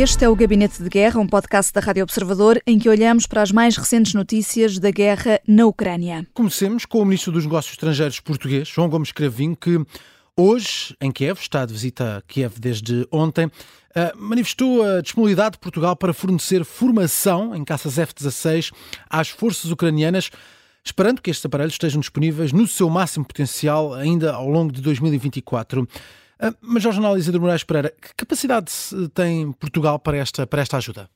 Este é o Gabinete de Guerra, um podcast da Rádio Observador em que olhamos para as mais recentes notícias da guerra na Ucrânia. Comecemos com o Ministro dos Negócios Estrangeiros português, João Gomes Cravinho, que hoje, em Kiev, está de visita a Kiev desde ontem, eh, manifestou a disponibilidade de Portugal para fornecer formação em caças F-16 às forças ucranianas, esperando que estes aparelhos estejam disponíveis no seu máximo potencial ainda ao longo de 2024. Ah, mas, Jorge Análise de Moraes Pereira, que capacidade tem Portugal para esta, para esta ajuda?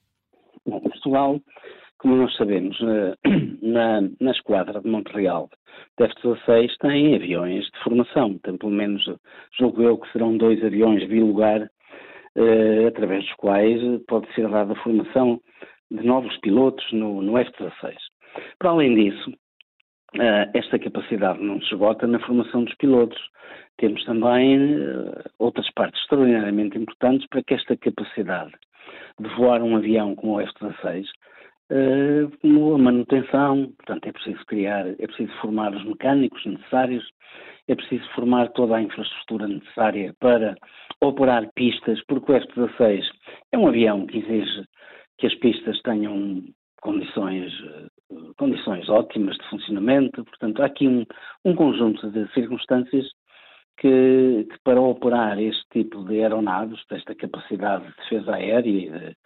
Portugal, como nós sabemos, eh, na, na esquadra de Montreal da F-16 tem aviões de formação, tem pelo menos, julgo eu que serão dois aviões bilugar, eh, através dos quais pode ser dada formação de novos pilotos no, no F-16. Para além disso, Uh, esta capacidade não se esgota na formação dos pilotos. Temos também uh, outras partes extraordinariamente importantes para que esta capacidade de voar um avião como o F-16, uh, como a manutenção, portanto é preciso criar, é preciso formar os mecânicos necessários, é preciso formar toda a infraestrutura necessária para operar pistas, porque o F-16 é um avião que exige que as pistas tenham condições condições ótimas de funcionamento. Portanto, há aqui um, um conjunto de circunstâncias que, que, para operar este tipo de aeronaves, desta capacidade de defesa aérea e de,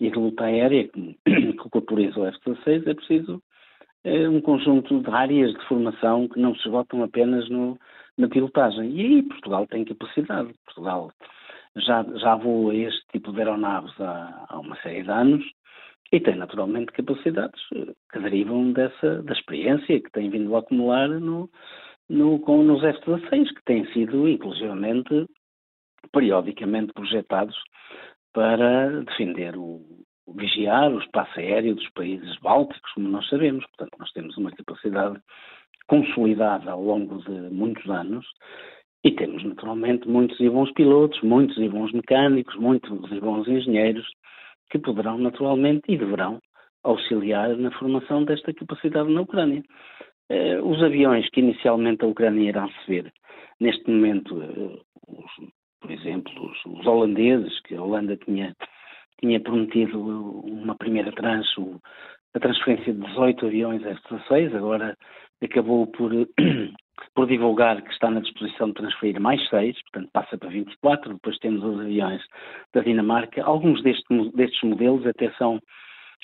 e de luta aérea que, que corporiza o F-16, é preciso é, um conjunto de áreas de formação que não se esgotam apenas no, na pilotagem. E aí Portugal tem capacidade. Portugal já, já voa este tipo de aeronaves há, há uma série de anos e tem naturalmente capacidades que derivam dessa, da experiência que tem vindo a acumular no, no, com, nos F-16, que têm sido, inclusivamente, periodicamente projetados para defender o, vigiar o espaço aéreo dos países bálticos, como nós sabemos. Portanto, nós temos uma capacidade consolidada ao longo de muitos anos e temos, naturalmente, muitos e bons pilotos, muitos e bons mecânicos, muitos e bons engenheiros que poderão naturalmente e deverão auxiliar na formação desta capacidade na Ucrânia. Eh, os aviões que inicialmente a Ucrânia irá receber, neste momento, eh, os, por exemplo, os, os, holandeses, que a Holanda tinha, tinha prometido uma primeira tranche, a transferência de 18 aviões F-16, agora acabou por por divulgar que está na disposição de transferir mais seis, portanto passa para 24, depois temos os aviões da Dinamarca. Alguns destes, destes modelos até são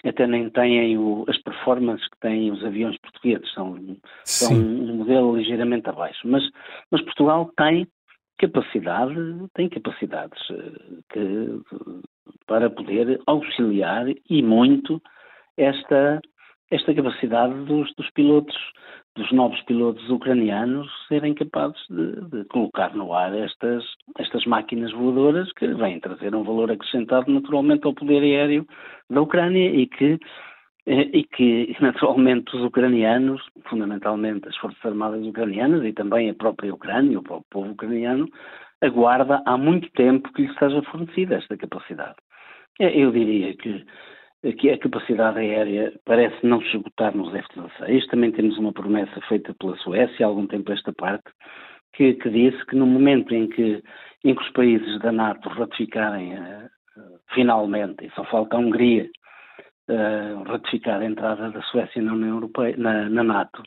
até nem têm o, as performances que têm os aviões portugueses, são, são um modelo ligeiramente abaixo. Mas, mas Portugal tem capacidade, tem capacidades eh, que, para poder auxiliar e muito esta, esta capacidade dos, dos pilotos dos novos pilotos ucranianos serem capazes de, de, colocar no ar estas, estas máquinas voadoras que vêm trazer um valor acrescentado naturalmente ao poder aéreo da Ucrânia e que, eh, e que naturalmente os ucranianos, fundamentalmente as Forças Armadas ucranianas e também a própria Ucrânia, o próprio povo ucraniano, aguarda há muito tempo que lhe seja fornecida esta capacidade. Eh, eu diria que que a capacidade aérea parece não se esgotar nos F-16. Também temos uma promessa feita pela Suécia há algum tempo esta parte, que, que disse que no momento em que, em que os países da NATO ratificarem uh, finalmente, e só falta a Hungria uh, ratificar a entrada da Suécia na União Europeia, na, na, NATO,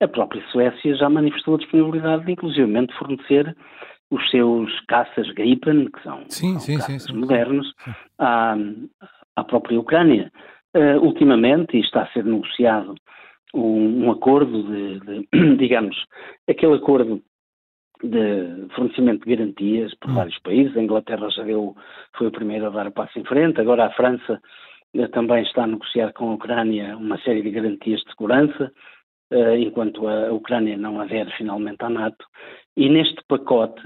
a própria Suécia já manifestou a disponibilidade de inclusivamente fornecer os seus caças Gripen, que são, sim, são sim, caças sim, modernos, à, à própria Ucrânia. Uh, ultimamente, e está a ser negociado um, um acordo de, de, digamos, aquele acordo de fornecimento de garantias por hum. vários países. A Inglaterra já deu, foi o primeiro a dar o passo em frente, agora a França uh, também está a negociar com a Ucrânia uma série de garantias de segurança, uh, enquanto a Ucrânia não adere finalmente à NATO. E neste pacote,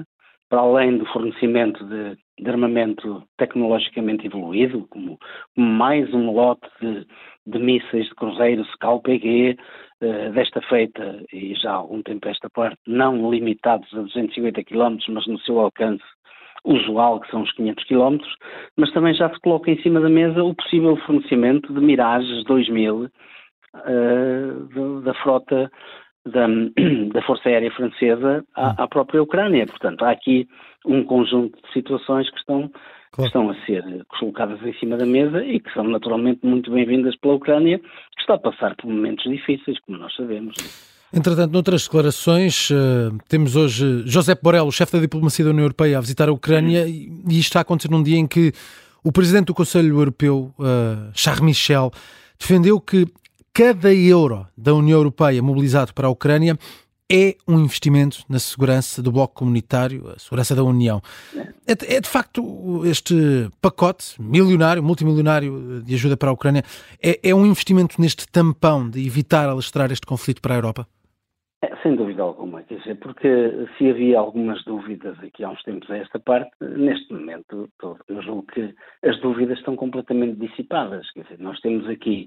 para além do fornecimento de de armamento tecnologicamente evoluído, como, mais um lote de, de mísseis de cruzeiro Scalp-EG, uh, desta feita, e já há algum tempo esta parte, não limitados a 250 km, mas no seu alcance usual, que são os 500 km, mas também já se coloca em cima da mesa o possível fornecimento de Mirages 2000 uh, da frota da, da Força Aérea Francesa à, à, própria Ucrânia. Portanto, há aqui um conjunto de situações que estão claro. que estão a ser colocadas em cima da mesa e que são naturalmente muito bem-vindas pela Ucrânia, que está a passar por momentos difíceis, como nós sabemos. Entretanto, noutras declarações, uh, temos hoje José Borrell, o chefe da diplomacia da União Europeia, a visitar a Ucrânia, e, e isto está a acontecer num dia em que o presidente do Conselho Europeu, uh, Charles Michel, defendeu que cada euro da União Europeia mobilizado para a Ucrânia é um investimento na segurança do bloco comunitário, a segurança da União. É, é, de facto este pacote milionário, multimilionário de ajuda para a Ucrânia, é, é um investimento neste tampão de evitar alastrar este conflito para a Europa? É, sem dúvida alguma, quer dizer, porque se havia algumas dúvidas aqui há uns tempos a esta parte, neste momento eu julgo que as dúvidas estão completamente dissipadas. Quer dizer, nós temos aqui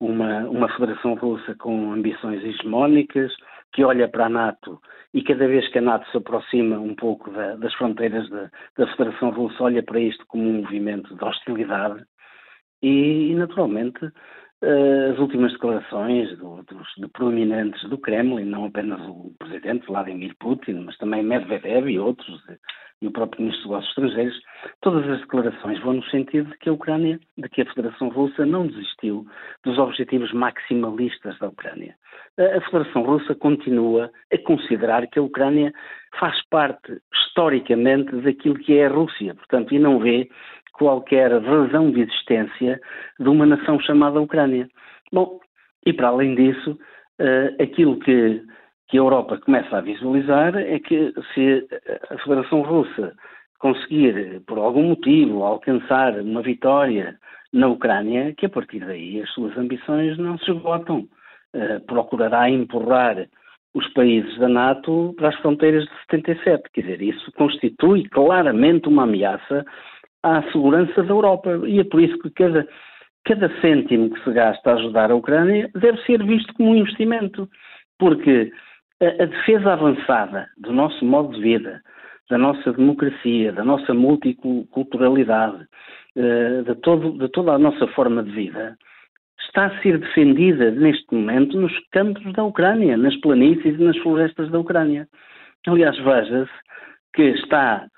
uma, uma Federação Russa com ambições hegemónicas, que olha para a NATO e cada vez que a NATO se aproxima um pouco da, das fronteiras da, da, Federação Russa, olha para isto como um movimento de hostilidade e, naturalmente, as últimas declarações do, dos de proeminentes do Kremlin, não apenas o presidente Vladimir Putin, mas também Medvedev e outros, e o próprio Ministro dos Negócios Estrangeiros, todas as declarações vão no sentido de que a Ucrânia, de que a Federação Russa não desistiu dos objetivos maximalistas da Ucrânia. A Federação Russa continua a considerar que a Ucrânia faz parte, historicamente, daquilo que é a Rússia, portanto, e não vê qualquer razão de existência de uma nação chamada Ucrânia. Bom, e para além disso, uh, aquilo que que a Europa começa a visualizar é que se a Federação Russa conseguir, por algum motivo, alcançar uma vitória na Ucrânia, que a partir daí as suas ambições não se esgotam. Uh, procurará empurrar os países da NATO para as fronteiras de 77. Quer dizer, isso constitui claramente uma ameaça à segurança da Europa. E é por isso que cada, cada cêntimo que se gasta a ajudar a Ucrânia deve ser visto como um investimento. Porque a, a defesa avançada do nosso modo de vida, da nossa democracia, da nossa multiculturalidade, uh, de, todo, de toda a nossa forma de vida, está a ser defendida neste momento nos campos da Ucrânia, nas planícies e nas florestas da Ucrânia. Aliás, veja-se que está eh,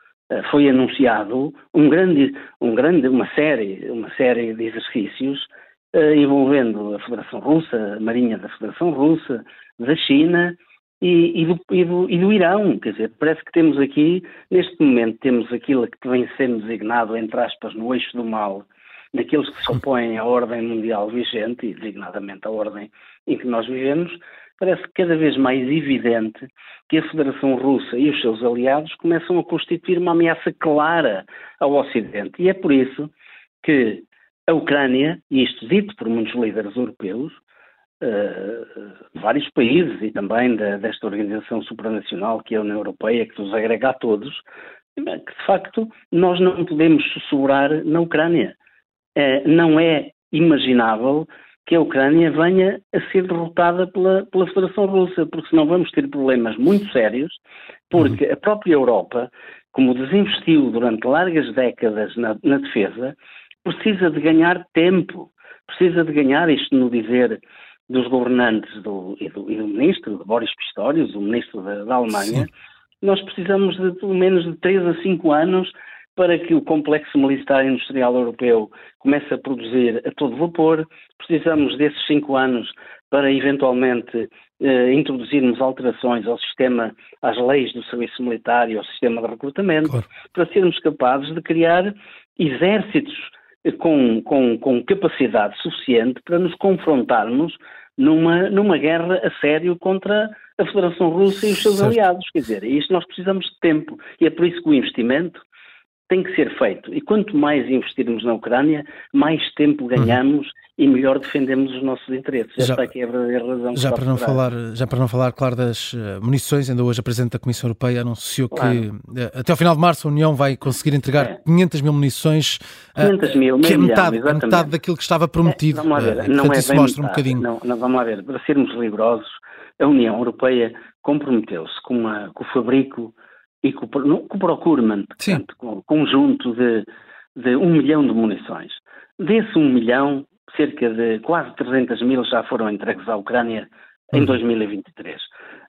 foi anunciado um grande, um grande, uma série, uma série de exercícios uh, envolvendo a Federação Russa, a Marinha da Federação Russa, da China e, e, do, e, do, e, do, Irão. Quer dizer, parece que temos aqui, neste momento, temos aquilo que vem sendo designado, entre aspas, no eixo do mal, naqueles que se opõem à ordem mundial vigente, e designadamente à ordem em que nós vivemos, parece cada vez mais evidente que a Federação Russa e os seus aliados começam a constituir uma ameaça clara ao Ocidente. E é por isso que a Ucrânia, e isto dito por muitos líderes europeus, uh, vários países e também desta organização supranacional que é a União Europeia, que nos agrega a todos, que de facto nós não podemos sussurrar na Ucrânia. Uh, não é imaginável que a Ucrânia venha a ser derrotada pela, pela Federação Russa, porque senão vamos ter problemas muito sérios, porque a própria Europa, como desinvestiu durante largas décadas na, na defesa, precisa de ganhar tempo, precisa de ganhar, isto no dizer dos governantes do, e, do, e, do, ministro, de Boris Pistorius, o ministro da, da Alemanha, Sim. nós precisamos de pelo menos de 3 a 5 anos para que o complexo militar industrial europeu comece a produzir a todo vapor. Precisamos desses 5 anos para eventualmente eh, introduzirmos alterações ao sistema, às leis do serviço militar e ao sistema de recrutamento, claro. para sermos capazes de criar exércitos com, com, com capacidade suficiente para nos confrontarmos numa, numa guerra a sério contra a Federação Russa e os seus certo. aliados. Quer dizer, isto nós precisamos de tempo e é por isso que o investimento tem que ser feito. E quanto mais investirmos na Ucrânia, mais tempo uhum. ganhamos uhum. e melhor defendemos os nossos interesses. Já, Esta aqui é a verdadeira razão. Já para, não falar, já para não falar, claro, das uh, munições, ainda hoje a Presidente da Comissão Europeia anunciou claro. que uh, até ao final de março a União vai conseguir entregar é. 500 mil munições, uh, 500 mil, que é metade, milhão, metade daquilo que estava prometido. É, vamos lá ver, não é isso mostra metade, um bocadinho. Não, não, vamos lá ver, para sermos rigorosos, a União Europeia comprometeu-se com, com o fabrico e com, com o procurement, portanto, com o conjunto de, de um milhão de munições. Desse um milhão, cerca de quase 300 mil já foram entregues à Ucrânia em 2023. Uhum.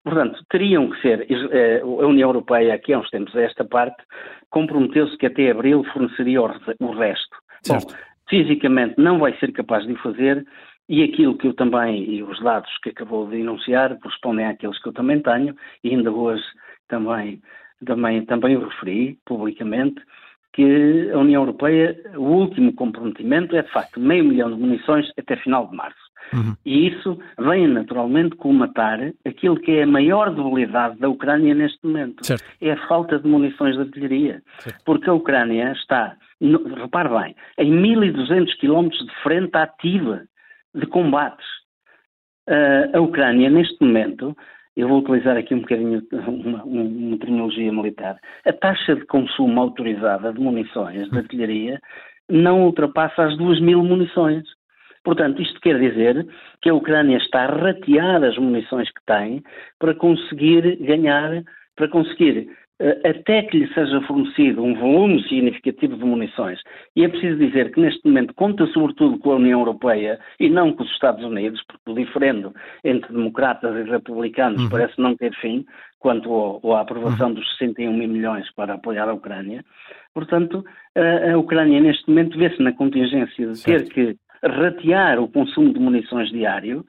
Portanto, teriam que ser, eh, a União Europeia, aqui há uns tempos a esta parte, comprometeu-se que até abril forneceria o resto. Certo. Bom, fisicamente não vai ser capaz de fazer e aquilo que eu também, e os dados que acabou de enunciar, correspondem àqueles que eu também tenho, e ainda hoje também, também, também o referi publicamente, que a União Europeia, o último comprometimento é de facto meio milhão de munições até final de março. Uhum. E isso vem naturalmente colmatar aquilo que é a maior debilidade da Ucrânia neste momento. Certo. É a falta de munições de artilharia. Certo. Porque a Ucrânia está, no, repare bem, em 1200 quilómetros de frente ativa de combates. Uh, a Ucrânia, neste momento, eu vou utilizar aqui um bocadinho uma, uma, terminologia militar, a taxa de consumo autorizada de munições de artilharia não ultrapassa as 2 mil munições. Portanto, isto quer dizer que a Ucrânia está a ratear as munições que tem para conseguir ganhar, para conseguir até que lhe seja fornecido um volume significativo de munições. E é preciso dizer que neste momento conta sobretudo com a União Europeia e não com os Estados Unidos, porque o diferendo entre democratas e republicanos uhum. parece não ter fim quanto ao, à aprovação uhum. dos 61 mil milhões para apoiar a Ucrânia. Portanto, a, a Ucrânia neste momento vê-se na contingência de certo. ter que ratear o consumo de munições diário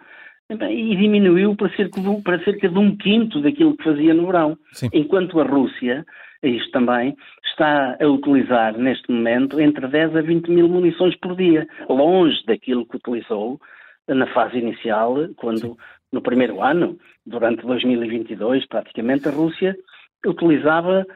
e diminuiu para cerca, de, para cerca de um quinto daquilo que fazia no verão. Sim. Enquanto a Rússia, isto também, está a utilizar neste momento entre 10 a 20 mil munições por dia, longe daquilo que utilizou na fase inicial, quando Sim. no primeiro ano, durante 2022, praticamente, a Rússia utilizava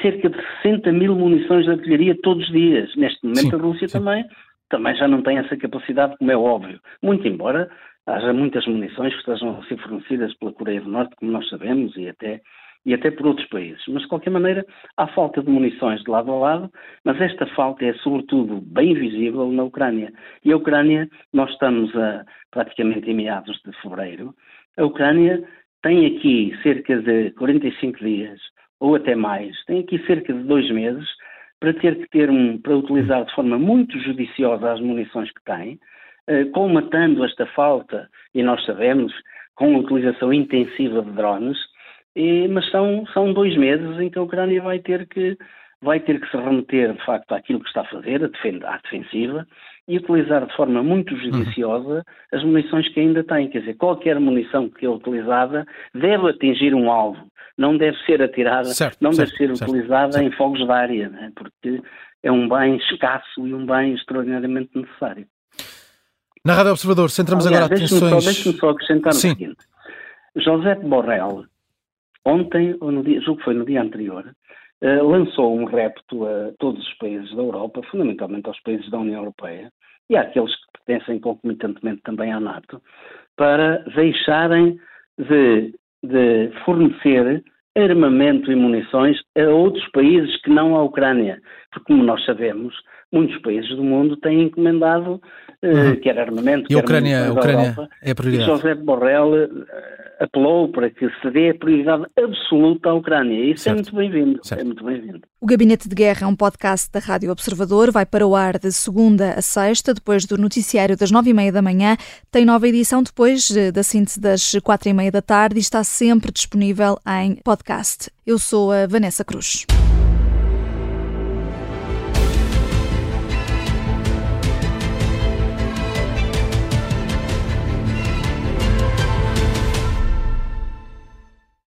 cerca de 60 mil munições de artilharia todos os dias. Neste momento Sim. a Rússia também também já não tem essa capacidade, como é óbvio. Muito embora haja muitas munições que estejam a ser fornecidas pela Coreia do Norte, como nós sabemos, e até, e até por outros países. Mas, de qualquer maneira, há falta de munições de lado a lado, mas esta falta é, sobretudo, bem visível na Ucrânia. E a Ucrânia, nós estamos a, praticamente em meados de fevereiro, a Ucrânia tem aqui cerca de 45 dias, ou até mais, tem aqui cerca de dois meses, para ter que ter um, para utilizar de forma muito judiciosa as munições que tem, colmatando esta falta, e nós sabemos, com a utilização intensiva de drones, e, mas são, são dois meses em que a Ucrânia vai ter que vai ter que se remeter de facto àquilo que está a fazer, a defend à defensiva, e utilizar de forma muito judiciosa as munições que ainda tem. Quer dizer, qualquer munição que é utilizada deve atingir um alvo, não deve ser atirada, certo, não certo, deve ser certo, utilizada em fogos de área, né? porque é um bem escasso e um bem extraordinariamente necessário. Na Rádio Observador, centramos Aliás, agora atenções... Deixe-me só, deixe só acrescentar Sim. o seguinte. José Borrell, ontem, ou no dia, julgo que foi no dia anterior, uh, lançou um repto a todos os países da Europa, fundamentalmente aos países da União Europeia, e àqueles que pertencem concomitantemente também à NATO, para deixarem de, de fornecer armamento e munições a outros países que não a Ucrânia. Porque, como nós sabemos, muitos países do mundo têm encomendado uh, uhum. quer armamento, e quer a Ucrânia, a Ucrânia Europa, é a prioridade. E José Borrell uh, apelou para que se dê a prioridade absoluta à Ucrânia. E isso é certo. é muito bem-vindo. É muito bem-vindo. O Gabinete de Guerra é um podcast da Rádio Observador. Vai para o ar de segunda a sexta, depois do noticiário das nove e meia da manhã. Tem nova edição depois eh, da síntese das quatro e meia da tarde e está sempre disponível em podcast. Eu sou a Vanessa Cruz.